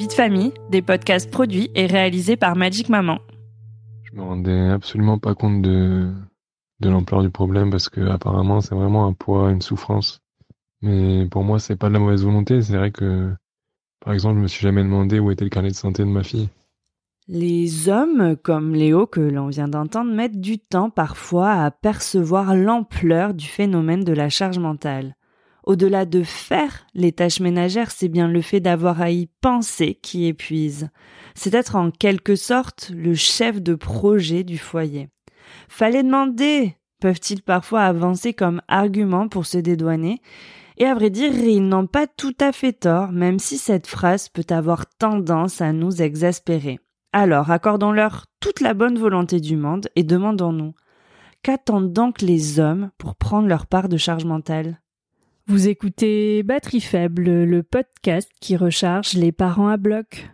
Vie de famille, des podcasts produits et réalisés par Magic Maman. Je me rendais absolument pas compte de, de l'ampleur du problème parce que apparemment c'est vraiment un poids, une souffrance. Mais pour moi, c'est pas de la mauvaise volonté. C'est vrai que, par exemple, je me suis jamais demandé où était le carnet de santé de ma fille. Les hommes, comme Léo que l'on vient d'entendre, mettent du temps parfois à percevoir l'ampleur du phénomène de la charge mentale. Au-delà de faire les tâches ménagères, c'est bien le fait d'avoir à y penser qui épuise. C'est être en quelque sorte le chef de projet du foyer. Fallait demander, peuvent-ils parfois avancer comme argument pour se dédouaner? Et à vrai dire, ils n'ont pas tout à fait tort, même si cette phrase peut avoir tendance à nous exaspérer. Alors, accordons-leur toute la bonne volonté du monde et demandons-nous, qu'attendent donc les hommes pour prendre leur part de charge mentale? Vous écoutez Batterie Faible, le podcast qui recharge les parents à bloc.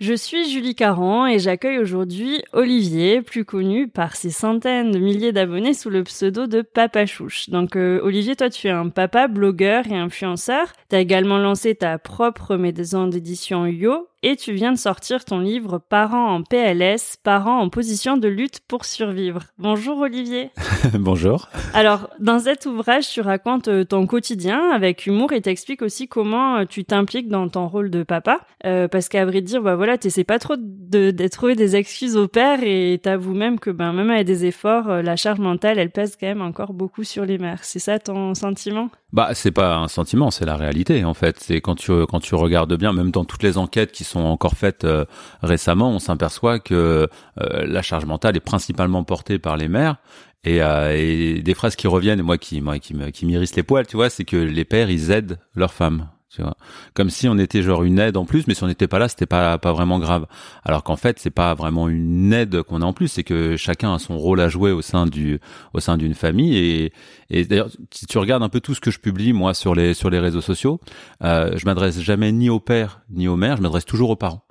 Je suis Julie Caron et j'accueille aujourd'hui Olivier, plus connu par ses centaines de milliers d'abonnés sous le pseudo de Papa Chouche. Donc euh, Olivier, toi tu es un papa, blogueur et influenceur. Tu as également lancé ta propre maison d'édition Yo et tu viens de sortir ton livre Parents en PLS, parents en position de lutte pour survivre. Bonjour Olivier. Bonjour. Alors, dans cet ouvrage, tu racontes euh, ton quotidien avec humour et t'expliques aussi comment euh, tu t'impliques dans ton rôle de papa. Euh, parce qu'à vrai dire, bah voilà, t'essaies pas trop de, de, trouver des excuses au père et t'avoues même que ben même avec des efforts, la charge mentale, elle pèse quand même encore beaucoup sur les mères. C'est ça ton sentiment? Bah, c'est pas un sentiment, c'est la réalité en fait. C'est quand tu quand tu regardes bien, même dans toutes les enquêtes qui sont encore faites euh, récemment, on s'aperçoit que euh, la charge mentale est principalement portée par les mères. Et, euh, des phrases qui reviennent, moi qui moi qui qui m'irrissent les poils, tu vois, c'est que les pères ils aident leurs femmes tu vois. Comme si on était genre une aide en plus, mais si on n'était pas là, c'était pas pas vraiment grave. Alors qu'en fait, c'est pas vraiment une aide qu'on a en plus, c'est que chacun a son rôle à jouer au sein du au sein d'une famille. Et, d'ailleurs, si tu regardes un peu tout ce que je publie moi sur les sur les réseaux sociaux, euh, je m'adresse jamais ni au père ni aux mères, je m'adresse toujours aux parents.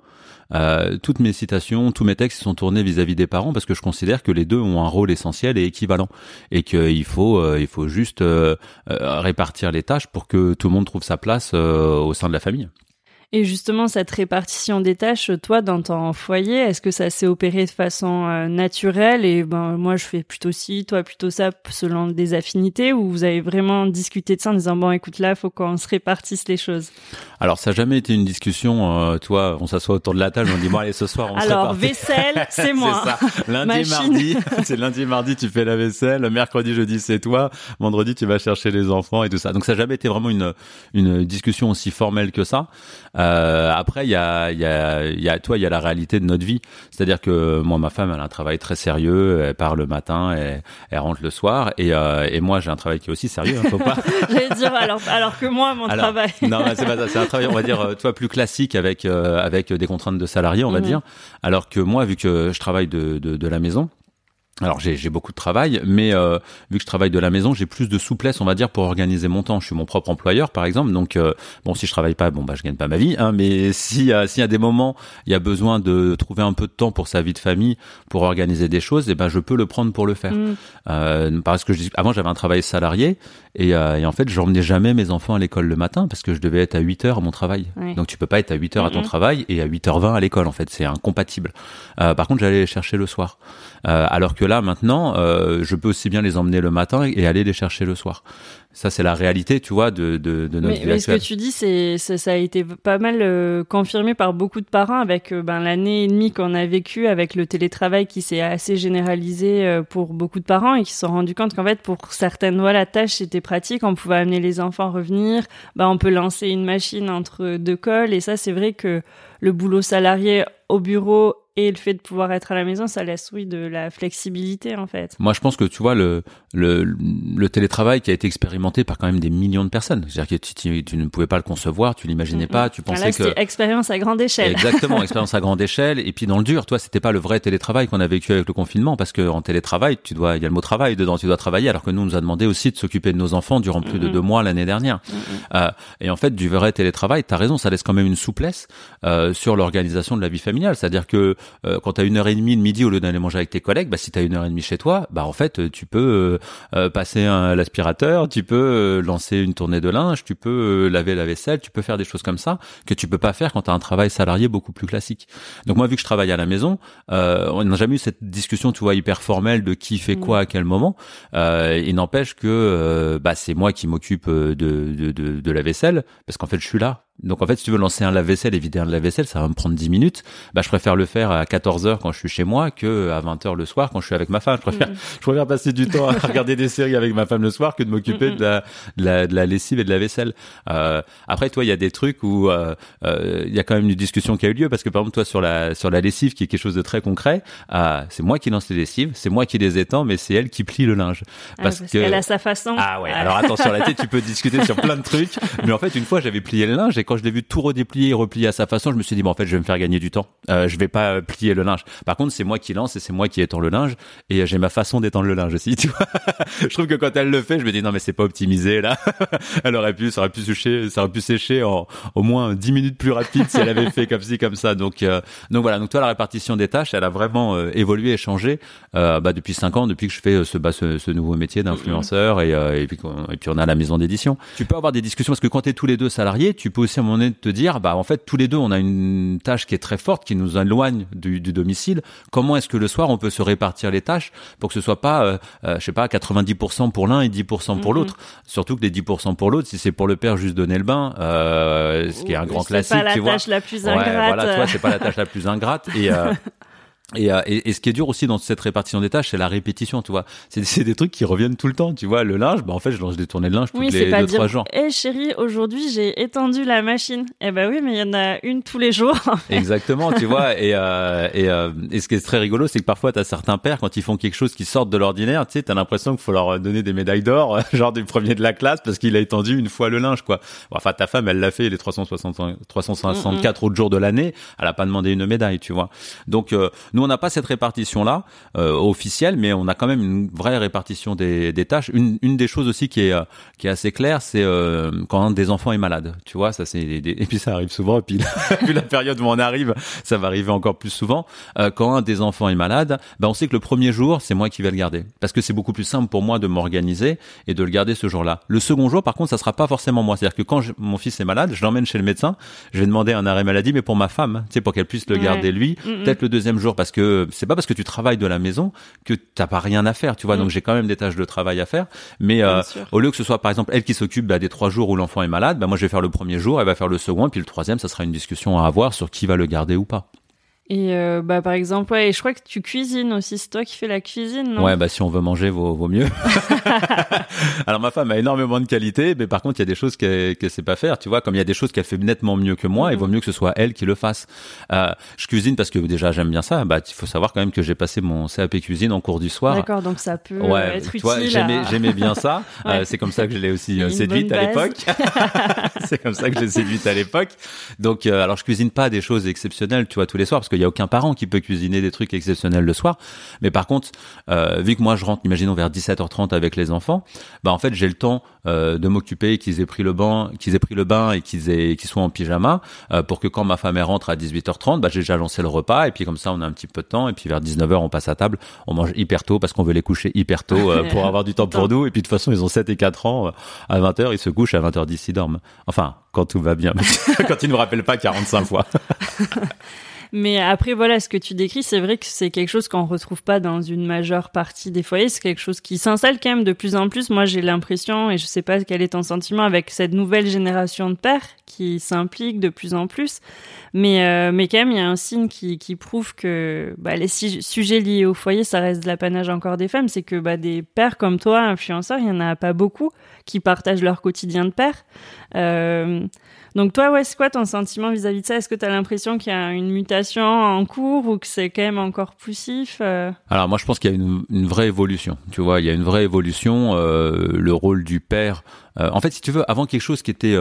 Euh, toutes mes citations, tous mes textes sont tournés vis-à-vis des parents parce que je considère que les deux ont un rôle essentiel et équivalent et qu'il faut euh, il faut juste euh, répartir les tâches pour que tout le monde trouve sa place au sein de la famille. Et justement, cette répartition des tâches, toi, dans ton foyer, est-ce que ça s'est opéré de façon euh, naturelle et ben moi je fais plutôt ci, toi plutôt ça, selon des affinités, ou vous avez vraiment discuté de ça en disant bon, écoute là, faut qu'on se répartisse les choses? Alors ça n'a jamais été une discussion. Euh, toi, on s'assoit autour de la table, on dit bon allez ce soir on se Alors vaisselle, c'est moi. ça. Lundi, mardi, c'est lundi, mardi tu fais la vaisselle, mercredi, jeudi c'est toi, vendredi tu vas chercher les enfants et tout ça. Donc ça n'a jamais été vraiment une une discussion aussi formelle que ça. Euh, après, il y a, il y a, il y a, toi, il y a la réalité de notre vie. C'est-à-dire que moi, ma femme, elle a un travail très sérieux. Elle part le matin, et elle rentre le soir. Et, euh, et moi, j'ai un travail qui est aussi sérieux. Hein, faut pas. J'allais dire alors, alors que moi, mon travail. non, c'est pas ça. C'est un travail, on va dire, euh, toi, plus classique avec euh, avec des contraintes de salarié, on va mhm. dire. Alors que moi, vu que je travaille de, de, de la maison, alors j'ai beaucoup de travail, mais euh, vu que je travaille de la maison, j'ai plus de souplesse, on va dire, pour organiser mon temps. Je suis mon propre employeur, par exemple. Donc euh, bon, si je travaille pas, bon bah je gagne pas ma vie. Hein, mais si s'il y a des moments, il y a besoin de trouver un peu de temps pour sa vie de famille, pour organiser des choses, et eh ben je peux le prendre pour le faire. Mm. Euh, parce que je, avant j'avais un travail salarié et, euh, et en fait j'emmenais jamais mes enfants à l'école le matin parce que je devais être à 8 heures à mon travail. Donc tu peux pas être à 8 heures à ton travail et à 8h20 à l'école. En fait, c'est incompatible. par contre, j'allais les chercher le soir. Alors que là, maintenant, euh, je peux aussi bien les emmener le matin et aller les chercher le soir. Ça, c'est la réalité, tu vois, de, de, de notre mais, mais ce que tu dis, c'est ça, a été pas mal euh, confirmé par beaucoup de parents avec euh, ben, l'année et demie qu'on a vécu avec le télétravail qui s'est assez généralisé pour beaucoup de parents et qui se sont rendus compte qu'en fait, pour certaines voilà, tâches, c'était pratique. On pouvait amener les enfants revenir. Ben, on peut lancer une machine entre deux cols. Et ça, c'est vrai que le boulot salarié au bureau et le fait de pouvoir être à la maison, ça laisse oui de la flexibilité en fait. Moi, je pense que tu vois le le, le télétravail qui a été expérimenté par quand même des millions de personnes. C'est-à-dire que tu, tu, ne pouvais pas le concevoir, tu l'imaginais pas, tu pensais que expérience à grande échelle. Exactement, expérience à grande échelle. Et puis dans le dur, toi, c'était pas le vrai télétravail qu'on a vécu avec le confinement, parce que en télétravail, tu dois, il y a le mot travail dedans, tu dois travailler, alors que nous, on nous a demandé aussi de s'occuper de nos enfants durant plus de deux mois l'année dernière. Euh, et en fait, du vrai télétravail, t'as raison, ça laisse quand même une souplesse euh, sur l'organisation de la vie familiale. C'est-à-dire que euh, quand t'as une heure et demie le midi au lieu d'aller manger avec tes collègues, bah si t'as une heure et demie chez toi, bah en fait, tu peux euh, passer l'aspirateur, tu peux lancer une tournée de linge, tu peux laver la vaisselle, tu peux faire des choses comme ça que tu peux pas faire quand tu as un travail salarié beaucoup plus classique. Donc moi, vu que je travaille à la maison, euh, on n'a jamais eu cette discussion, tu vois, hyper formelle de qui fait quoi à quel moment. Euh, il n'empêche que euh, bah, c'est moi qui m'occupe de, de, de, de la vaisselle parce qu'en fait, je suis là. Donc en fait, si tu veux lancer un lave-vaisselle et vider un lave-vaisselle, ça va me prendre 10 minutes. Bah, je préfère le faire à 14 heures quand je suis chez moi que à 20 heures le soir quand je suis avec ma femme. Je préfère, mm. je préfère passer du temps à regarder des séries avec ma femme le soir que de m'occuper de, la, de, la, de, la, lessive et de la vaisselle. Euh, après, toi, il y a des trucs où euh, euh, il y a quand même une discussion qui a eu lieu parce que par exemple, toi, sur la sur la lessive, qui est quelque chose de très concret, euh, c'est moi qui lance les lessives, c'est moi qui les étends, mais c'est elle qui plie le linge ah, parce, que qu'elle a sa façon. Ah ouais. Alors attention, la tête, tu peux discuter sur plein de trucs, mais en fait, une fois, j'avais plié le linge et quand je l'ai vu tout redéplier et replier à sa façon, je me suis dit bon en fait je vais me faire gagner du temps. Euh, je vais pas euh, plier le linge. Par contre c'est moi qui lance et c'est moi qui étends le linge et euh, j'ai ma façon d'étendre le linge aussi. Je trouve que quand elle le fait, je me dis non mais c'est pas optimisé là. elle aurait pu, ça aurait pu sécher, ça aurait pu sécher en au moins 10 minutes plus rapide si elle avait fait comme ci comme ça. Donc euh, donc voilà. Donc toi la répartition des tâches, elle a vraiment évolué et changé bah, depuis 5 ans, depuis que je fais ce bah, ce, nouveau métier d'influenceur et, et, puis et puis on a la maison d'édition. Tu peux avoir des discussions parce que quand tu es tous les deux salariés, tu peux aussi à un moment donné te dire bah en fait tous les deux on a une tâche qui est très forte qui nous éloigne du, du domicile. Comment est-ce que le soir on peut se répartir les tâches pour que ce soit pas euh, euh je sais pas 90% pour l'un et 10% pour l'autre? Surtout que les 10% pour l'autre, si c'est pour le père juste donner le bain, euh, ce qui est un grand classique, pas la tu vois. tâche la plus ingrate. Ouais, voilà, toi c'est pas la tâche la plus ingrate et euh, Euh, et, et, ce qui est dur aussi dans cette répartition des tâches, c'est la répétition, tu vois. C'est des trucs qui reviennent tout le temps, tu vois. Le linge, bah en fait, je lance des tournées de linge tous les deux trois jours. Eh chérie, aujourd'hui j'ai étendu la machine. Eh ben oui, mais il y en a une tous les jours. Exactement, tu vois. Et, euh, et, euh, et, ce qui est très rigolo, c'est que parfois t'as certains pères quand ils font quelque chose qui sort de l'ordinaire, tu sais, t'as l'impression qu'il faut leur donner des médailles d'or, genre du premier de la classe, parce qu'il a étendu une fois le linge, quoi. enfin, ta femme, elle l'a fait les 360, 364 autres jours de l'année, elle a pas demandé une médaille, tu vois. Donc euh, nous, on n'a pas cette répartition là euh, officielle, mais on a quand même une vraie répartition des, des tâches. Une, une des choses aussi qui est euh, qui est assez claire, c'est euh, quand un des enfants est malade. Tu vois, ça c'est et puis ça arrive souvent. Et puis, vu la période où on arrive, ça va arriver encore plus souvent. Euh, quand un des enfants est malade, ben on sait que le premier jour, c'est moi qui vais le garder parce que c'est beaucoup plus simple pour moi de m'organiser et de le garder ce jour-là. Le second jour, par contre, ça sera pas forcément moi. C'est-à-dire que quand mon fils est malade, je l'emmène chez le médecin. Je vais demander un arrêt maladie, mais pour ma femme, tu sais, pour qu'elle puisse le garder lui. Mm, mm. Peut-être le deuxième jour parce que c'est pas parce que tu travailles de la maison que t'as pas rien à faire, tu vois. Mm. Donc j'ai quand même des tâches de travail à faire, mais euh, au lieu que ce soit par exemple elle qui s'occupe bah, des trois jours où l'enfant est malade, bah, moi je vais faire le premier jour, elle va faire le second, et puis le troisième, ça sera une discussion à avoir sur qui va le garder ou pas. Et euh, bah par exemple, ouais, je crois que tu cuisines aussi, c'est toi qui fais la cuisine, non? Ouais, bah si on veut manger, vaut, vaut mieux. Alors ma femme a énormément de qualité, mais par contre il y a des choses qu'elle ne sait pas faire, tu vois, comme il y a des choses qu'elle fait nettement mieux que moi, il vaut mhm. mieux que ce soit elle qui le fasse. Euh, je cuisine parce que déjà j'aime bien ça. Bah il faut savoir quand même que j'ai passé mon CAP cuisine en cours du soir. D'accord, donc ça peut ouais, être utile. J'aimais, j'aimais bien ça. euh, c'est comme ça que je l'ai aussi euh, séduite à l'époque. c'est comme ça que je l'ai séduite à l'époque. Donc alors je cuisine pas des choses exceptionnelles, tu vois, tous les soirs parce qu'il y a aucun parent qui peut cuisiner des trucs exceptionnels le soir. Mais par contre, euh, vu que moi je rentre, imaginons vers 17h30 avec les enfants, bah en fait j'ai le temps euh, de m'occuper, qu'ils aient pris le bain, qu'ils aient pris le bain et qu'ils aient, qu'ils soient en pyjama, euh, pour que quand ma femme rentre à 18h30, bah j'ai déjà lancé le repas et puis comme ça on a un petit peu de temps et puis vers 19h on passe à table, on mange hyper tôt parce qu'on veut les coucher hyper tôt pour avoir du temps pour nous et puis de toute façon ils ont 7 et 4 ans, à 20h ils se couchent à 20h10 ils dorment. Enfin quand tout va bien, quand ils ne nous rappellent pas 45 fois. Mais après, voilà, ce que tu décris, c'est vrai que c'est quelque chose qu'on retrouve pas dans une majeure partie des foyers. C'est quelque chose qui s'installe quand même de plus en plus. Moi, j'ai l'impression, et je sais pas quel est ton sentiment avec cette nouvelle génération de pères qui s'impliquent de plus en plus. Mais, euh, mais quand même, il y a un signe qui, qui prouve que bah, les sujets liés au foyer, ça reste de l'apanage encore des femmes. C'est que bah, des pères comme toi, influenceurs, il y en a pas beaucoup qui partagent leur quotidien de père. Euh, donc toi, ouais, c'est quoi ton sentiment vis-à-vis de ça? Est-ce que tu as l'impression qu'il y a une mutation en cours ou que c'est quand même encore poussif euh? Alors moi je pense qu'il y a une, une, vraie évolution. Tu vois, il y a une vraie évolution. Euh, le rôle du père. Euh, en fait, si tu veux, avant quelque chose qui était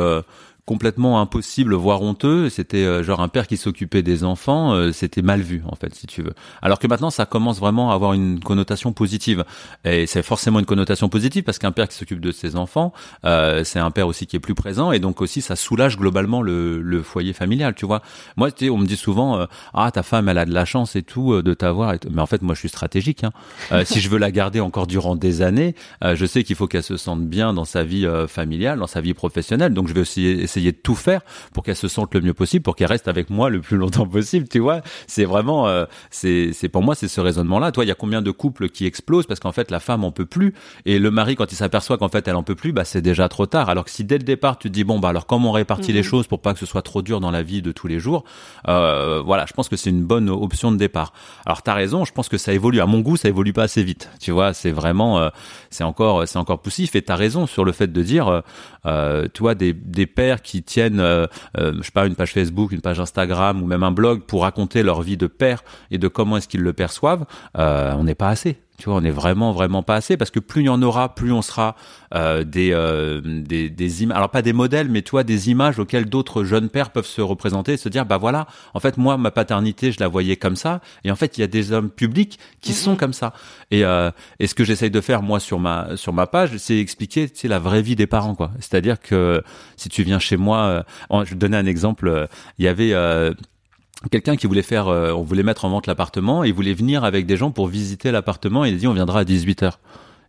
complètement impossible, voire honteux. C'était euh, genre un père qui s'occupait des enfants, euh, c'était mal vu en fait, si tu veux. Alors que maintenant, ça commence vraiment à avoir une connotation positive. Et c'est forcément une connotation positive parce qu'un père qui s'occupe de ses enfants, euh, c'est un père aussi qui est plus présent et donc aussi ça soulage globalement le, le foyer familial, tu vois. Moi, tu sais, on me dit souvent, ah ta femme, elle a de la chance et tout de t'avoir. Mais en fait, moi, je suis stratégique. Hein. si je veux la garder encore durant des années, je sais qu'il faut qu'elle se sente bien dans sa vie familiale, dans sa vie professionnelle. Donc, je vais aussi essayer de tout faire pour qu'elle se sente le mieux possible, pour qu'elle reste avec moi le plus longtemps possible, tu vois. C'est vraiment, euh, c'est, c'est pour moi, c'est ce raisonnement-là. Toi, il y a combien de couples qui explosent parce qu'en fait, la femme en peut plus et le mari, quand il s'aperçoit qu'en fait, elle en peut plus, bah, c'est déjà trop tard. Alors que si dès le départ, tu te dis, bon, bah, alors comment on répartit les mhm. choses pour pas que ce soit trop dur dans la vie de tous les jours, euh, voilà, je pense que c'est une bonne option de départ. Alors, t'as raison, je pense que ça évolue. À mon goût, ça évolue pas assez vite. Tu vois, c'est vraiment, euh, c'est encore, c'est encore poussif et t'as raison sur le fait de dire, euh, tu des, des pères qui tiennent, euh, euh, je sais pas, une page Facebook, une page Instagram ou même un blog pour raconter leur vie de père et de comment est-ce qu'ils le perçoivent, euh, on n'est pas assez. Tu vois, on est vraiment vraiment pas assez parce que plus il y en aura, plus on sera euh, des, euh, des des images. Alors pas des modèles, mais tu vois des images auxquelles d'autres jeunes pères peuvent se représenter et se dire bah voilà, en fait moi ma paternité je la voyais comme ça et en fait il y a des hommes publics qui mm-hmm. sont comme ça. Et euh, et ce que j'essaye de faire moi sur ma sur ma page, c'est expliquer c'est la vraie vie des parents quoi. C'est-à-dire que si tu viens chez moi, je vais te donner un exemple. Il y avait quelqu'un qui voulait faire, euh, on voulait mettre en vente l'appartement il voulait venir avec des gens pour visiter l'appartement il a dit on viendra à 18 heures.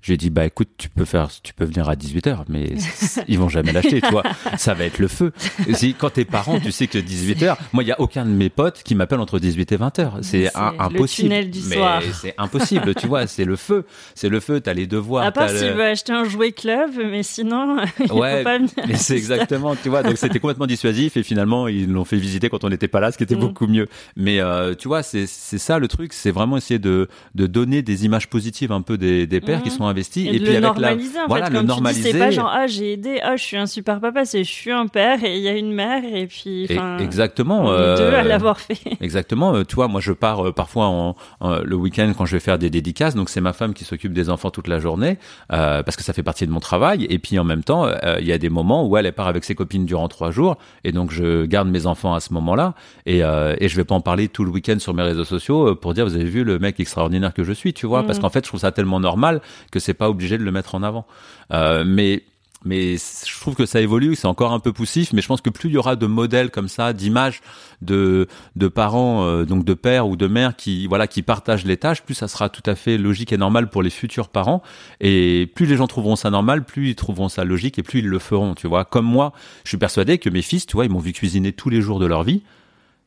J'ai dit bah écoute, tu peux faire, tu peux venir à 18h, mais ils vont jamais l'acheter, toi. Ça va être le feu. Si quand t'es parent, tu sais que 18h, moi il y a aucun de mes potes qui m'appelle entre 18 et 20h. C'est impossible. Le du mais c'est impossible, tu vois, c'est le feu. C'est le feu, t'as les devoirs. À part s'il veut acheter un jouet club, mais sinon il ouais, faut pas venir. Mais c'est exactement, tu vois, donc c'était complètement dissuasif et finalement ils l'ont fait visiter quand on n'était pas là, ce qui était mm. beaucoup mieux. Mais euh, tu vois, c'est ça le truc, c'est vraiment essayer de de donner des images positives un peu des des pères qui mm. sont investi et, puis le avec normaliser, la en voilà fait, le normaliser c'est pas genre ah j'ai aidé ah je suis un super papa c'est je suis un père et il y a une mère et puis exactement euh, deux à l'avoir fait. exactement euh, vois moi je pars euh, parfois en, le week-end quand je vais faire des dédicaces donc c'est ma femme qui s'occupe des enfants toute la journée euh, parce que ça fait partie de mon travail et puis en même temps euh, il y a des moments où elle, elle part avec ses copines durant trois jours et donc je garde mes enfants à ce moment-là et et je vais pas en parler tout le week-end sur mes réseaux sociaux pour dire vous avez vu le mec extraordinaire que je suis tu vois parce mm. qu'en fait je trouve ça tellement normal que c'est pas obligé de le mettre en avant. Euh, mais mais je trouve que ça évolue, c'est encore un peu poussif, mais je pense que plus il y aura de modèles comme ça, d'images de de parents, euh, donc de pères ou de mères qui voilà qui partagent les tâches, plus ça sera tout à fait logique et normal pour les futurs parents, et plus les gens trouveront ça normal, plus ils trouveront ça logique et plus ils le feront, tu vois. Comme moi, je suis persuadé que mes fils, tu vois, ils m'ont vu cuisiner tous les jours de leur vie.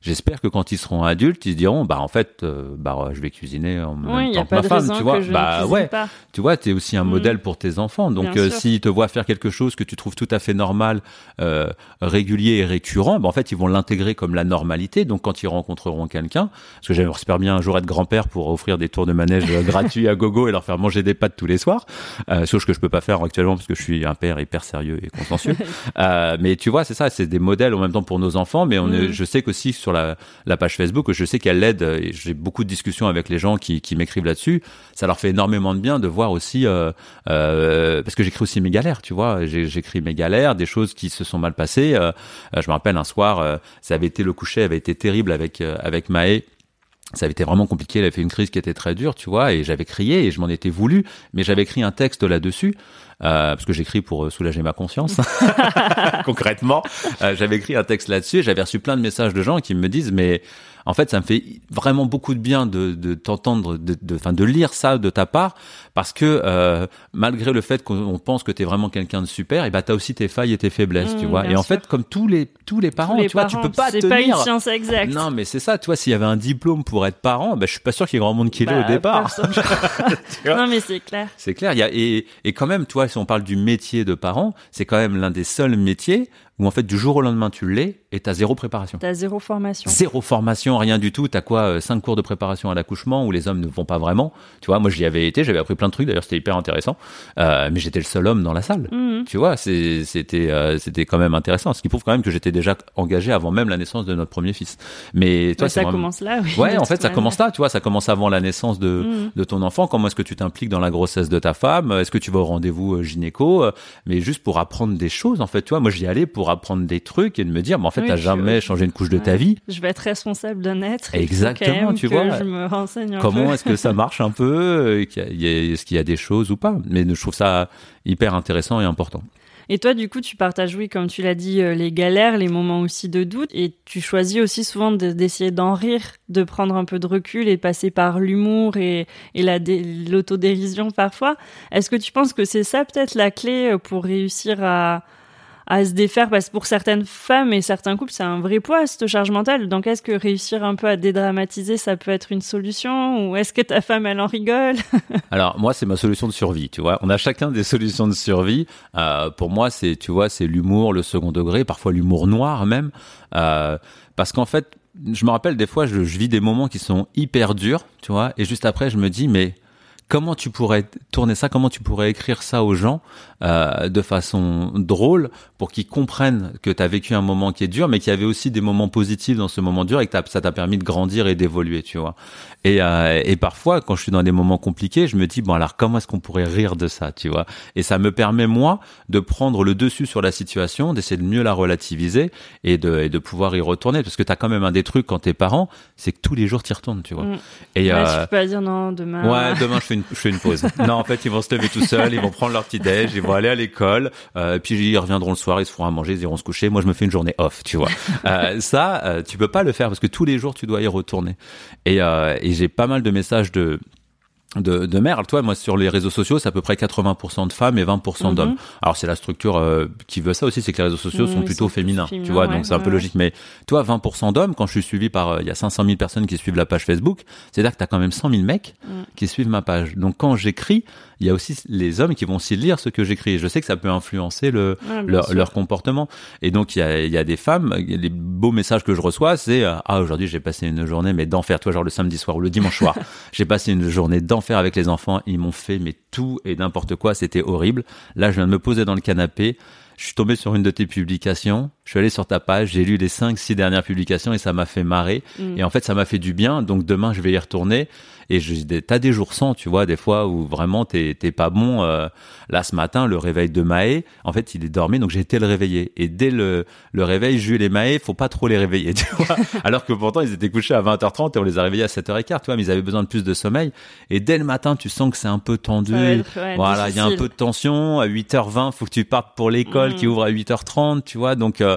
J'espère que quand ils seront adultes, ils se diront bah en fait euh, bah je vais cuisiner en même temps que ma femme, tu vois. Bah ouais. Tu vois, tu es aussi un mm. modèle pour tes enfants. Donc euh, s'ils te voient faire quelque chose que tu trouves tout à fait normal, euh, régulier et récurrent, bah en fait, ils vont l'intégrer comme la normalité. Donc quand ils rencontreront quelqu'un, parce que j'espère bien un jour être grand-père pour offrir des tours de manège gratuits à gogo et leur faire manger des pâtes tous les soirs, chose que je peux pas faire actuellement parce que je suis un père hyper sérieux et consciencieux. mais tu vois, c'est ça, c'est des modèles en même temps pour nos enfants, mais on est, mm. je sais qu'aussi sur la, la page Facebook, je sais qu'elle l'aide, et j'ai beaucoup de discussions avec les gens qui, m'écrivent là-dessus, ça leur fait énormément de bien de voir aussi, euh, euh, parce que j'écris aussi mes galères, tu vois, j'écris mes galères, des choses qui se sont mal passées. Euh, je me rappelle un soir, ça avait été le coucher avait été terrible avec avec Maë. Ça avait été vraiment compliqué, elle avait fait une crise qui était très dure, tu vois, et j'avais crié et je m'en étais voulu, mais j'avais écrit un texte là-dessus, euh, parce que j'écris pour soulager ma conscience, concrètement. Euh, j'avais écrit un texte là-dessus et j'avais reçu plein de messages de gens qui me disent, mais en fait, ça me fait vraiment beaucoup de bien de, de t'entendre, de, de, de lire ça de ta part, parce que euh, malgré le fait qu'on pense que tu es vraiment quelqu'un de super, et bah t'as aussi tes failles et tes faiblesses, tu mmh, vois. Et en fait, comme tous les tous les parents, tu vois, tu peux pas tenir. pas une science exacte. Non, mais c'est ça. Tu vois, s'il y avait un diplôme pour être parent, bah, je suis pas sûr qu'il y ait grand monde qui l'ait au bah, départ. non, mais c'est clair. C'est clair. Il y a et et quand même, tu vois, si on parle du métier de parent, c'est quand même l'un des seuls métiers où en fait du jour au lendemain tu l'es et t'as zéro préparation. T'as zéro formation. Zéro formation, rien du tout. T'as quoi euh, Cinq cours de préparation à l'accouchement où les hommes ne vont pas vraiment. Tu vois, moi j'y avais été, j'avais appris plein de trucs. D'ailleurs, c'était hyper intéressant. Euh, mais j'étais le seul homme dans la salle. Mhm. Tu vois, c'était euh, c'était quand même intéressant. Ce qui prouve quand même que j'étais déjà engagé avant même la naissance de notre premier fils. Mais toi, ça vraiment- commence là, oui. Ouais, en fait, ça commence là, tu vois, ça commence avant la naissance de, Mhm. de ton enfant. Comment est-ce que tu t'impliques dans la grossesse de ta femme? Est-ce que tu vas au rendez-vous gynéco? Mais juste pour apprendre des choses, en fait, tu vois. Moi, j'y allais pour apprendre des trucs et de me dire, mais en fait, Oui, t'as jamais changé une couche de ta vie. Je vais être responsable d'un être. Exactement, tu vois. Je me renseigne Comment est-ce que ça marche un peu euh, Est-ce qu'il y a des choses ou pas? Mais je trouve ça hyper intéressant et important. Et toi, du coup, tu partages, oui, comme tu l'as dit, euh, les galères, les moments aussi de doute, et tu choisis aussi souvent de- d'essayer d'en rire, de prendre un peu de recul et passer par l'humour et, et la dé- l'autodérision parfois. Est-ce que tu penses que c'est ça peut-être la clé euh, pour réussir à, à se défaire Parce que pour certaines femmes et certains couples, c'est un vrai poids, cette charge mentale. Donc, est-ce que réussir un peu à dédramatiser, ça peut être une solution? Ou est-ce que ta femme, elle en rigole? Alors moi c'est ma solution de survie, tu vois. On a chacun des solutions de survie. Euh, pour moi c'est, tu vois, c'est l'humour, le second degré, parfois l'humour noir même, Euh, parce qu'en fait, je me rappelle des fois, je, je vis des moments qui sont hyper durs, tu vois, et juste après je me dis mais comment tu pourrais tourner ça, comment tu pourrais écrire ça aux gens? Euh, de façon drôle pour qu'ils comprennent que tu as vécu un moment qui est dur, mais qu'il y avait aussi des moments positifs dans ce moment dur et que ça t'a permis de grandir et d'évoluer, tu vois. Et, euh, et parfois, quand je suis dans des moments compliqués, je me dis bon alors comment est-ce qu'on pourrait rire de ça, tu vois? Et ça me permet moi de prendre le dessus sur la situation, d'essayer de mieux la relativiser et de, et de pouvoir y retourner, parce que t'as quand même un des trucs quand t'es parent, c'est que tous les jours t'y retournes, tu vois. Mm. Et Ouais, euh, Tu peux pas dire non, demain. Ouais, demain je fais une, je fais une pause. non, en fait, ils vont se lever tout seuls, ils vont prendre leur petit déj, ils vont aller à l'école, euh, puis ils reviendront le soir, ils se feront à manger, ils iront se coucher. Moi, je me fais une journée off, tu vois. Euh, ça, euh, tu peux pas le faire parce que tous les jours tu dois y retourner. Et, euh, et j'ai pas mal de messages de de, de mères. Toi, moi, sur les réseaux sociaux, c'est à peu près 80% de femmes et 20% d'hommes. Mhm. Alors, c'est la structure euh, qui veut ça aussi, c'est que les réseaux sociaux sont plutôt féminins, tu vois, ouais, donc c'est un peu ouais. logique. Mais toi, 20% d'hommes, quand je suis suivi par, euh, il y a 500 000 personnes qui suivent la page Facebook, c'est-à-dire que tu as quand même 100 000 mecs Mm. qui suivent ma page. Donc, quand j'écris, il y a aussi les hommes qui vont aussi lire ce que j'écris. Je sais que ça peut influencer le, leur, leur comportement. Et donc, il y a, il y a des femmes, les beaux messages que je reçois, c'est euh, Ah, aujourd'hui, j'ai passé une journée, mais d'enfer. Toi, genre le samedi soir ou le dimanche soir, j'ai passé une journée d'enfer avec les enfants. Ils m'ont fait, mais tout et n'importe quoi. C'était horrible. Là, je viens de me poser dans le canapé. Je suis tombé sur une de tes publications. Je suis allé sur ta page. J'ai lu les cinq, six dernières publications et ça m'a fait marrer. Mm. Et en fait, ça m'a fait du bien. Donc, demain, je vais y retourner. Et t'as des jours sans, tu vois, des fois où vraiment t'es pas bon. euh, là, ce matin, le réveil de Maë, en fait, il est dormi, donc j'ai été le réveiller. Et dès le, le réveil, Jules et Maë, faut pas trop les réveiller, tu vois. Alors que pourtant, ils étaient couchés à 20h30 et on les a réveillés à 7h15, tu vois, mais ils avaient besoin de plus de sommeil. Et dès le matin, tu sens que c'est un peu tendu. Être, ouais, voilà, il y a un peu de tension. À 8h20, faut que tu partes pour l'école Mm. qui ouvre à 8h30, tu vois. Donc, euh,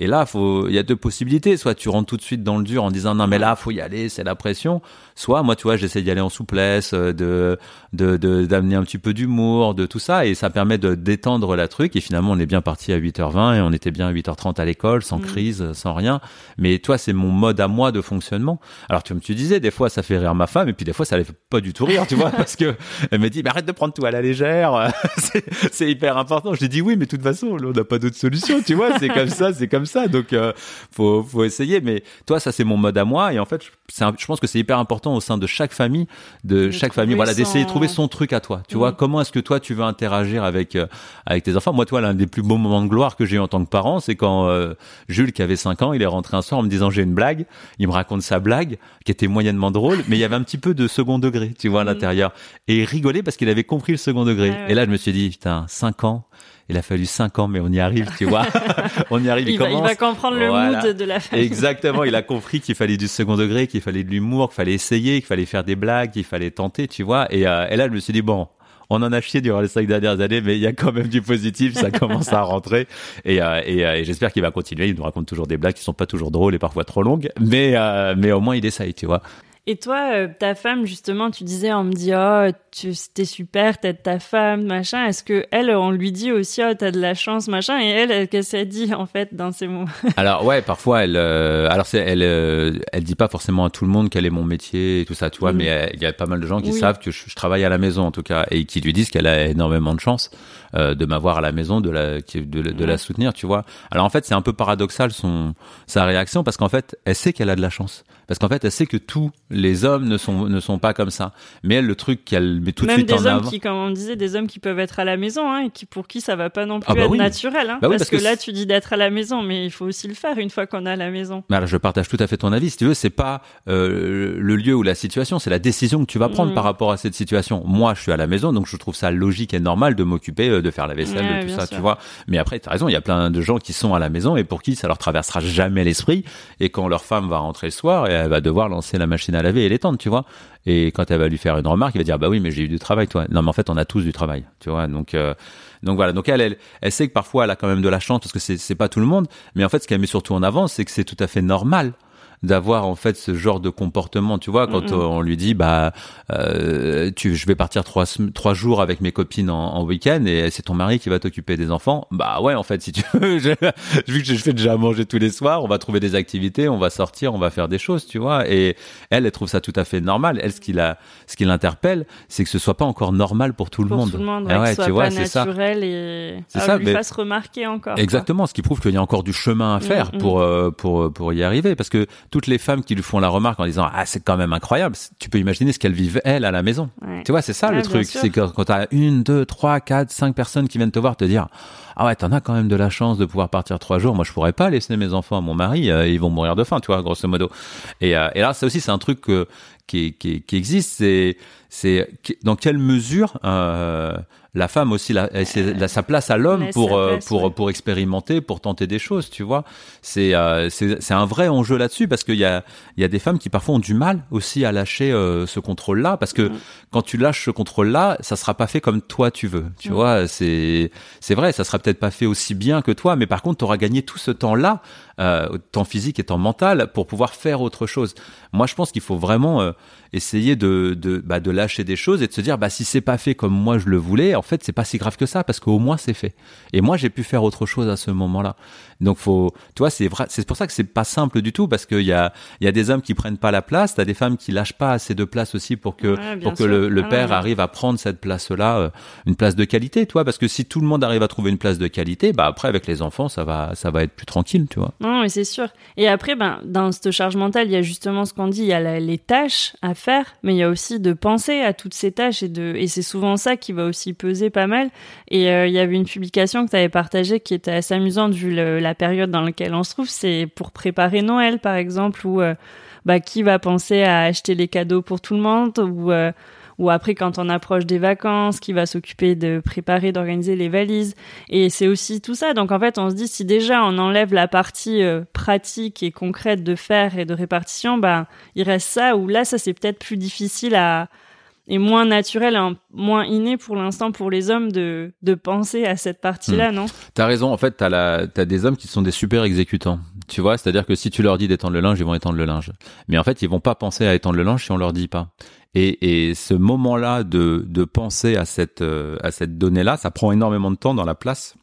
et là, faut, il y a deux possibilités. Soit tu rentres tout de suite dans le dur en disant non, mais là, faut y aller, c'est la pression. Soit, moi, tu vois, j'essaie d'y aller en souplesse, euh, de, d'amener un petit peu d'humour, de tout ça. Et ça permet de détendre la truc. Et finalement, on est bien parti à 8h20 et on était bien à 8h30 à l'école, sans Mm. crise, sans rien. Mais toi, c'est mon mode à moi de fonctionnement. Alors, comme tu disais, des fois, ça fait rire ma femme. Et puis, des fois, ça ne fait pas du tout rire, tu vois, parce que elle me dit, mais arrête de prendre tout à la légère. c'est, c'est hyper important. Je lui dis, oui, mais de toute façon, on n'a pas d'autre solution, tu vois. C'est comme ça, c'est comme ça. Donc, euh, faut, faut essayer. Mais toi, ça, c'est mon mode à moi. Et en fait, un- je pense que c'est hyper important au sein de chaque famille, de, De chaque famille, voilà, d'essayer de trouver son truc à toi. Tu vois, comment est-ce que toi, tu veux interagir avec, euh, avec tes enfants? Moi, toi, l'un des plus beaux moments de gloire que j'ai eu en tant que parent, c'est quand, euh, Jules, qui avait 5 ans, il est rentré un soir en me disant, j'ai une blague. Il me raconte sa blague, qui était moyennement drôle, mais il y avait un petit peu de second degré, tu vois, à l'intérieur. Et il rigolait parce qu'il avait compris le second degré. Ouais. Et là, je me suis dit, putain, 5 ans. Il a fallu 5 ans, mais on y arrive, tu vois. on y arrive. Il, va, il commence. va comprendre le mood de la famille. Exactement, il a compris qu'il fallait du second degré, qu'il fallait de l'humour, qu'il fallait essayer, qu'il fallait faire des blagues, qu'il fallait tenter, tu vois. Et, euh, et là, je me suis dit, bon, on en a chié durant les cinq dernières années, mais il y a quand même du positif, ça commence à rentrer. Et, euh, et, euh, et j'espère qu'il va continuer. Il nous raconte toujours des blagues qui sont pas toujours drôles et parfois trop longues, mais, euh, mais au moins il essaye, tu vois. Et toi, euh, ta femme, justement, tu disais, on me dit, oh, tu, c'était super, t'as ta femme, machin. Est-ce que elle, on lui dit aussi, oh, t'as de la chance, machin. Et elle, qu'est-ce qu'elle dit, en fait, dans ces mots Alors, ouais, parfois, elle, euh, alors c'est, elle, euh, elle dit pas forcément à tout le monde quel est mon métier et tout ça, tu vois, mais il y a pas mal de gens qui savent que je, travaille à la maison, en tout cas, et qui lui disent qu'elle a énormément de chance de m'avoir à la maison, de la, de, de la soutenir, tu vois. Alors, en fait, c'est un peu paradoxal son, sa réaction parce qu'en fait, elle sait qu'elle a de la chance. Parce qu'en fait, elle sait que tous les hommes ne sont ne sont pas comme ça. Mais elle, le truc qu'elle met tout de suite en avant. Même des hommes qui, comme on disait, des hommes qui peuvent être à la maison, hein, et qui pour qui ça va pas non ah plus bah être naturel. Hein, bah parce, que, là, tu dis d'être à la maison, mais il faut aussi le faire une fois qu'on est à la maison. Mais alors, je partage tout à fait ton avis. Si tu veux, c'est pas euh, le lieu ou la situation, c'est la décision que tu vas prendre mm. par rapport à cette situation. Moi, je suis à la maison, donc je trouve ça logique et normal de m'occuper, euh, de faire la vaisselle, de tout ça, tu vois. Mais après, tu as raison, il y a plein de gens qui sont à la maison et pour qui ça leur traversera jamais l'esprit. Et quand leur femme va rentrer le soir, et elle va devoir lancer la machine à laver et l'étendre, tu vois. Et quand elle va lui faire une remarque, il va dire bah oui, mais j'ai eu du travail, toi. Non, mais en fait, on a tous du travail, tu vois. Donc euh, donc voilà. Donc elle, elle, elle sait que parfois elle a quand même de la chance parce que c'est c'est pas tout le monde. Mais en fait, ce qu'elle met surtout en avant, c'est que c'est tout à fait normal d'avoir en fait ce genre de comportement. Tu vois, quand on lui dit bah euh, tu, je vais partir trois trois jours avec mes copines en, en week-end et c'est ton mari qui va t'occuper des enfants. Bah ouais, en fait, si tu veux, je, vu que je fais déjà à manger tous les soirs, on va trouver des activités, on va sortir, on va faire des choses, tu vois. Et elle, elle trouve ça tout à fait normal. Elle, ce qui la, ce qui l'interpelle, c'est que ce soit pas encore normal pour tout le monde. Tout le monde, ouais, tu vois, c'est ça. et c'est ça, lui mais... fasse remarquer encore. Exactement, ce qui prouve qu'il y a encore du chemin à faire mm, mm. pour euh, pour pour y arriver, parce que toutes les femmes qui lui font la remarque en disant ah c'est quand même incroyable, tu peux imaginer ce qu'elles vivent elles à la maison. Tu vois, c'est ça le truc, c'est que quand t'as une, deux, trois, quatre, cinq personnes qui viennent te voir te dire ah ouais t'en as quand même de la chance de pouvoir partir trois jours. Moi je pourrais pas laisser mes enfants à mon mari, euh, ils vont mourir de faim, tu vois, grosso modo. Et, euh, et là ça aussi c'est un truc qui, qui, qui existe, c'est c'est dans quelle mesure euh, la femme aussi la, la, sa place à l'homme pour euh, pour pour expérimenter, pour tenter des choses, tu vois. C'est euh, c'est un vrai enjeu là-dessus parce qu'il y a il y a des femmes qui parfois ont du mal aussi à lâcher euh, ce contrôle-là parce que quand tu lâches ce contrôle-là, ça sera pas fait comme toi tu veux, tu vois. C'est c'est vrai, ça sera peut-être pas fait aussi bien que toi, mais par contre, tu auras gagné tout ce temps-là, euh, temps physique et temps mental, pour pouvoir faire autre chose. Moi, je pense qu'il faut vraiment essayer de de bah, de lâcher des choses et de se dire bah si c'est pas fait comme moi je le voulais, en fait c'est pas si grave que ça parce qu'au moins c'est fait. Et moi j'ai pu faire autre chose à ce moment-là. Donc faut, tu vois, c'est vrai, c'est pour ça que c'est pas simple du tout parce qu'il y a il y a des hommes qui prennent pas la place, t'as des femmes qui lâchent pas assez de place aussi pour que pour que le, le ah père arrive à prendre cette place-là, euh, une place de qualité, toi, parce que si tout le monde arrive à trouver une place de qualité, bah après avec les enfants ça va ça va être plus tranquille, tu vois. Non, mais c'est sûr. Et après, ben dans cette charge mentale, il y a justement ce qu'on dit, il y a les tâches à faire, mais il y a aussi de penser à toutes ces tâches et et c'est souvent ça qui va aussi peser pas mal. Et euh, il y avait une publication que tu avais partagée qui était assez amusante vu la période dans laquelle on se trouve, c'est pour préparer Noël, par exemple, ou euh, bah, qui va penser à acheter les cadeaux pour tout le monde, ou euh, ou après quand on approche des vacances, qui va s'occuper de préparer, d'organiser les valises. Et c'est aussi tout ça. Donc en fait, on se dit si déjà on enlève la partie pratique et concrète de faire et de répartition, bah il reste ça. Ou là, ça c'est peut-être plus difficile à et moins naturel, hein, moins inné pour l'instant pour les hommes de, de penser à cette partie-là, hmm. non? T'as raison. En fait, t'as la, t'as des hommes qui sont des super exécutants. Tu vois, c'est-à-dire que si tu leur dis d'étendre le linge, ils vont étendre le linge. Mais en fait, ils vont pas penser à étendre le linge si on leur dit pas. Et, et ce moment-là de, de penser à cette, euh, à cette donnée-là, ça prend énormément de temps dans la place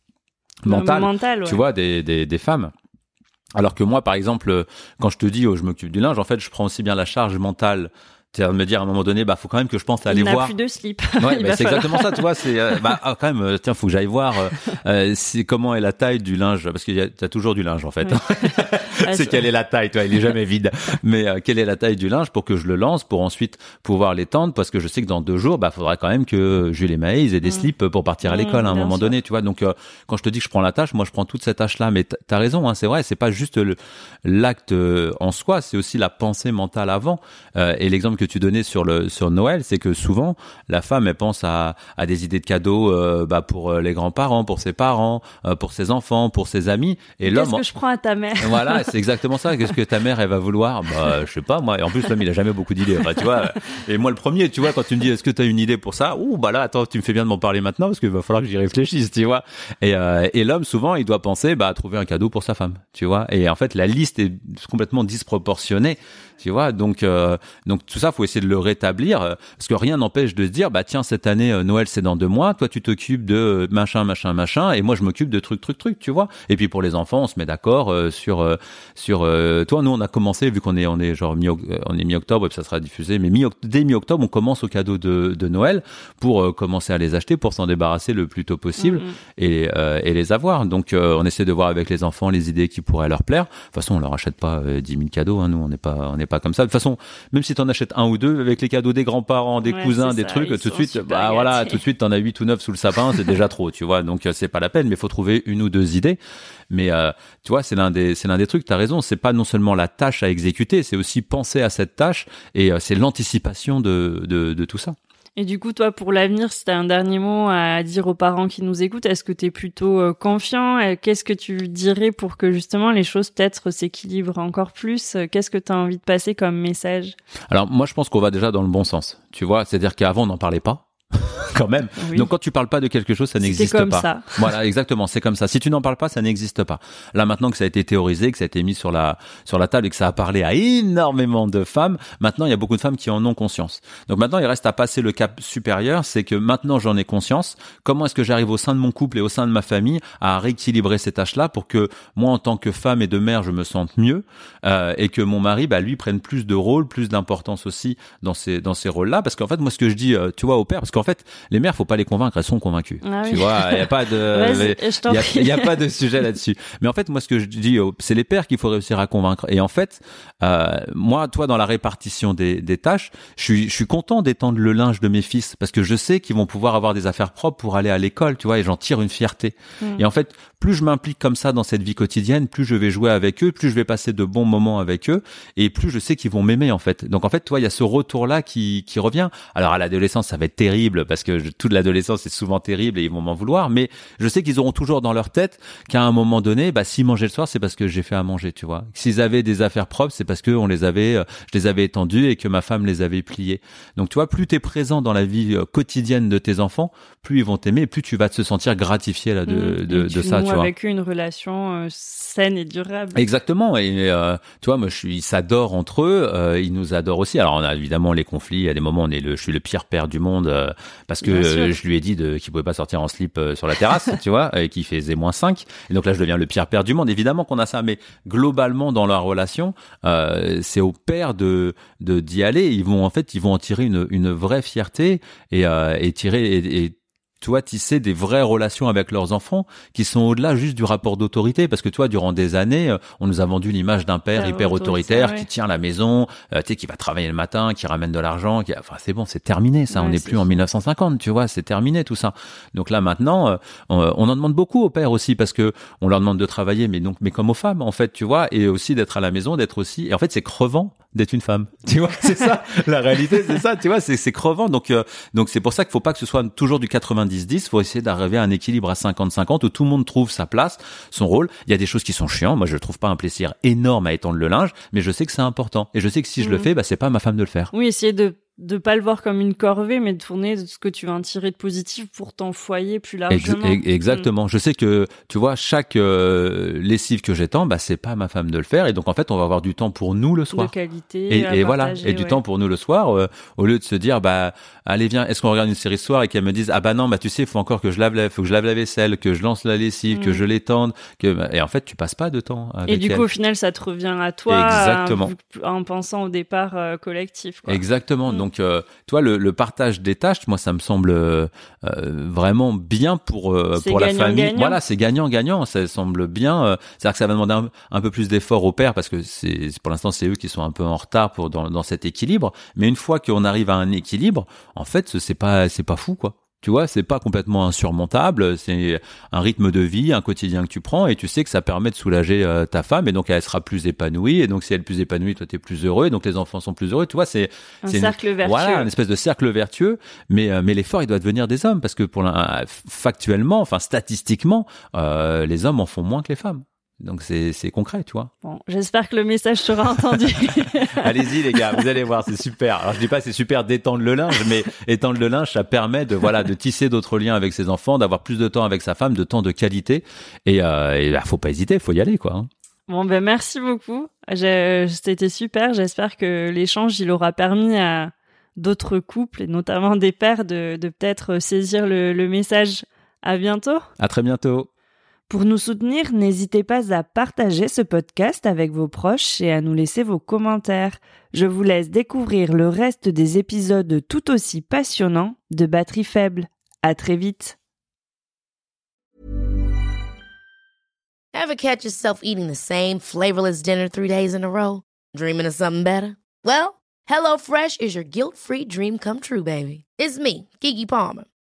mentale. Mental, Tu vois, des, des, des femmes. Alors que moi, par exemple, quand je te dis oh, je m'occupe du linge, en fait, je prends aussi bien la charge mentale c'est-à-dire de me dire à un moment donné, bah faut quand même que je pense à aller il voir. plus de slip. Ouais, bah, c'est exactement ça, tu vois. C'est euh, bah ah, quand même, euh, tiens, faut que j'aille voir euh, c'est comment est la taille du linge, parce y a as toujours du linge en fait. Ah, c'est quelle est la taille, toi, il est jamais vide. Mais quelle est la taille du linge pour que je le lance, pour ensuite pouvoir l'étendre, parce que je sais que dans deux jours, bah faudra quand même que Jules et Maïs aient des mm. slips pour partir à mm, l'école à un moment donné, tu vois. Donc quand je te dis que je prends la tâche, moi je prends toute cette tâche là. Mais t'as raison, hein, c'est vrai, c'est pas juste l'acte en soi, c'est aussi la pensée mentale avant. et l'exemple que que tu donnais sur le sur Noël, c'est que souvent la femme elle pense à, à des idées de cadeaux euh, bah, pour euh, les grands-parents, pour ses parents, euh, pour ses enfants, pour ses amis. Et l'homme, Qu'est-ce que je prends à ta mère? Voilà, c'est exactement ça. Qu'est-ce que ta mère elle va vouloir? Bah je sais pas moi. Et en plus l'homme il a jamais beaucoup d'idées. Enfin, tu vois. Et moi le premier, tu vois, quand tu me dis est-ce que tu as une idée pour ça? Ouh bah là attends, tu me fais bien de m'en parler maintenant parce qu'il va falloir que j'y réfléchisse, tu vois. Et, euh, et l'homme souvent il doit penser bah à trouver un cadeau pour sa femme, tu vois. Et en fait la liste est complètement disproportionnée, tu vois. Donc euh, donc tout ça faut essayer de le rétablir euh, parce que rien n'empêche de se dire bah tiens cette année euh, Noël c'est dans deux mois, toi tu t'occupes de euh, machin machin machin et moi je m'occupe de truc truc truc, tu vois. Et puis pour les enfants on se met d'accord euh, sur euh, sur euh, toi nous on a commencé vu qu'on est on est genre mi on est mi-octobre et puis ça sera diffusé mais mi dès mi-octobre on commence au cadeau de, de Noël pour euh, commencer à les acheter pour s'en débarrasser le plus tôt possible Mhm. et, euh, et les avoir. Donc euh, on essaie de voir avec les enfants les idées qui pourraient leur plaire. De toute façon, on leur achète pas euh, 10 000 cadeaux. Hein, nous, on n'est pas on n'est pas comme ça. De toute façon, même si tu en achètes un ou deux avec les cadeaux des grands-parents, des Ouais, cousins, des ça, trucs, tout de suite, bah voilà, tout de suite, t'en as huit ou neuf sous le sapin, c'est déjà trop, tu vois. Donc euh, c'est pas la peine, mais il faut trouver une ou deux idées. Mais euh, tu vois, c'est l'un des c'est l'un des trucs. T'as raison. C'est pas non seulement la tâche à exécuter, c'est aussi penser à cette tâche et euh, c'est l'anticipation de, de de tout ça. Et du coup, toi, pour l'avenir, si tu un dernier mot à dire aux parents qui nous écoutent, est-ce que tu es plutôt euh, confiant? Euh, Qu'est-ce que tu dirais pour que justement les choses peut-être s'équilibrent encore plus? Euh, Qu'est-ce que tu as envie de passer comme message? Alors moi, je pense qu'on va déjà dans le bon sens. Tu vois, c'est-à-dire qu'avant, on n'en parlait pas. quand même. Oui. Donc quand tu parles pas de quelque chose, ça n'existe comme pas. ça. Voilà, exactement, c'est comme ça. Si tu n'en parles pas, ça n'existe pas. Là maintenant que ça a été théorisé, que ça a été mis sur la sur la table et que ça a parlé à énormément de femmes, maintenant il y a beaucoup de femmes qui en ont conscience. Donc maintenant il reste à passer le cap supérieur, c'est que maintenant j'en ai conscience. Comment est-ce que j'arrive au sein de mon couple et au sein de ma famille à rééquilibrer ces tâches-là pour que moi en tant que femme et de mère je me sente mieux euh, et que mon mari bah lui prenne plus de rôle, plus d'importance aussi dans ces dans ces rôles-là? Parce qu'en fait moi ce que je dis euh, tu vois au père parce qu'en fait les mères faut pas les convaincre, elles sont convaincues. Ah tu vois, il y a pas de il y a, y pas de sujet là-dessus. Mais en fait, moi, ce que je dis, euh, c'est les pères qu'il faut réussir à convaincre. Et en fait, euh, moi, toi, dans la répartition des, des tâches, je suis, je suis content d'étendre le linge de mes fils parce que je sais qu'ils vont pouvoir avoir des affaires propres pour aller à l'école, tu vois, et j'en tire une fierté. Mm. Et en fait, plus je m'implique comme ça dans cette vie quotidienne, plus je vais jouer avec eux, plus je vais passer de bons moments avec eux, et plus je sais qu'ils vont m'aimer en fait. Donc en fait, toi, il y a ce retour-là qui, qui revient. Alors à l'adolescence, ça va être terrible parce que je- toute l'adolescence c'est souvent terrible et ils vont m'en vouloir, mais je sais qu'ils auront toujours dans leur tête qu'à un moment donné, bah s'ils mangeaient le soir, c'est parce que j'ai fait à manger, tu vois. S'ils avaient des affaires propres, c'est parce que on les avait, euh, je les avais étendues et que ma femme les avait pliées. Donc tu vois, plus t'es présent dans la vie euh, quotidienne de tes enfants, plus ils vont t'aimer, et plus tu vas te sentir gratifié là de, Mm. de, de tu ça, tu vois. avec eux une relation euh, saine et durable. Exactement. Et euh, tu vois, moi, je suis, ils s'adorent entre eux. euh, ils nous adorent aussi. Alors, on a évidemment les conflits. Il y a des moments, où on est le, je suis le pire père du monde euh, parce que je lui ai dit de, qu'il pouvait pas sortir en slip euh, sur la terrasse, tu vois, et qu'il faisait moins 5 Et donc là, je deviens le pire père du monde. Évidemment qu'on a ça, mais globalement, dans leur relation, euh, c'est au père de de d'y aller. Ils vont en fait, ils vont en tirer une une vraie fierté et euh, et tirer et, et tu vois, tisser des vraies relations avec leurs enfants qui sont au-delà juste du rapport d'autorité. Parce que tu vois, durant des années, euh, on nous a vendu l'image d'un père hyper autoritaire, ouais. qui tient la maison, euh, tu sais, qui va travailler le matin, qui ramène de l'argent. Qui... Enfin, c'est bon, c'est terminé ça. on n'est plus en fini. 1950, tu vois, c'est terminé tout ça. Donc là maintenant, euh, on, on en demande beaucoup aux pères aussi parce que on leur demande de travailler, mais donc, mais comme aux femmes en fait, tu vois, et aussi d'être à la maison, d'être aussi. Et en fait, c'est crevant d'être une femme. Tu vois, c'est ça. La réalité, c'est ça. Tu vois, c'est crevant. Donc euh, donc c'est pour ça qu'il faut pas que ce soit toujours du 90-10. Faut essayer d'arriver à un équilibre à 50-50 où tout le monde trouve sa place, son rôle. Il y a des choses qui sont chiantes. Moi, je trouve pas un plaisir énorme à étendre le linge, mais je sais que c'est important. Et je sais que si je le Mhm. fais, bah c'est pas à ma femme de le faire. Oui, essayer de de pas le voir comme une corvée, mais de tourner de ce que tu vas en tirer de positif pour ton foyer plus largement. ex- exactement. Je sais que tu vois chaque euh, lessive que j'étends, bah c'est pas à ma femme de le faire. Et donc en fait, on va avoir du temps pour nous le Mm. soir. De qualité. Et, voilà, et du temps pour nous le soir, euh, au lieu de se dire bah allez viens, est-ce qu'on regarde une série ce soir? Et qu'elle me dise ah bah non bah tu sais il faut encore que je lave la, faut que je lave la vaisselle, que je lance la lessive, que Mm. je l'étende, que et en fait tu passes pas de temps avec Et du elle. coup, au final, ça te revient à toi. Exactement. euh, En pensant au départ euh, collectif. Quoi. Exactement. Mm. Donc, euh, toi, le, le partage des tâches, moi, ça me semble euh, euh, vraiment bien pour euh, pour la famille. Voilà, c'est gagnant-gagnant. Ça semble bien. euh, C'est-à-dire que ça va demander un, un peu plus d'effort au père parce que c'est pour l'instant c'est eux qui sont un peu en retard pour dans, dans cet équilibre. Mais une fois qu'on arrive à un équilibre, en fait, c'est pas c'est pas fou quoi. Tu vois, c'est pas complètement insurmontable. C'est un rythme de vie, un quotidien que tu prends, et tu sais que ça permet de soulager euh, ta femme, et donc elle sera plus épanouie, et donc si elle est plus épanouie, toi t'es plus heureux, et donc les enfants sont plus heureux. Tu vois, c'est Un une- cercle vertueux. Voilà, une espèce de cercle vertueux. Mais euh, mais l'effort, il doit devenir des hommes, parce que pour l'un- factuellement, enfin statistiquement, euh, les hommes en font moins que les femmes. Donc c'est concret, tu vois. Bon, j'espère que le message sera entendu. Allez-y les gars, vous allez voir, c'est super. Alors je dis pas c'est super d'étendre le linge, mais étendre le linge, ça permet de voilà de tisser d'autres liens avec ses enfants, d'avoir plus de temps avec sa femme, de temps de qualité. Et, euh, et bah, faut pas hésiter, faut y aller quoi. hein. Bon, ben merci beaucoup. C'était super. J'espère que l'échange, il aura permis à d'autres couples, et notamment des pères, de, de peut-être saisir le, le message. À bientôt. À très bientôt. Pour nous soutenir, n'hésitez pas à partager ce podcast avec vos proches et à nous laisser vos commentaires. Je vous laisse découvrir le reste des épisodes tout aussi passionnants de Batterie Faible. À très vite. Ever catch yourself eating the same flavorless dinner three days in a row? Dreaming of something better? Well, HelloFresh is your guilt-free dream come true, baby. It's me, Kiki Palmer.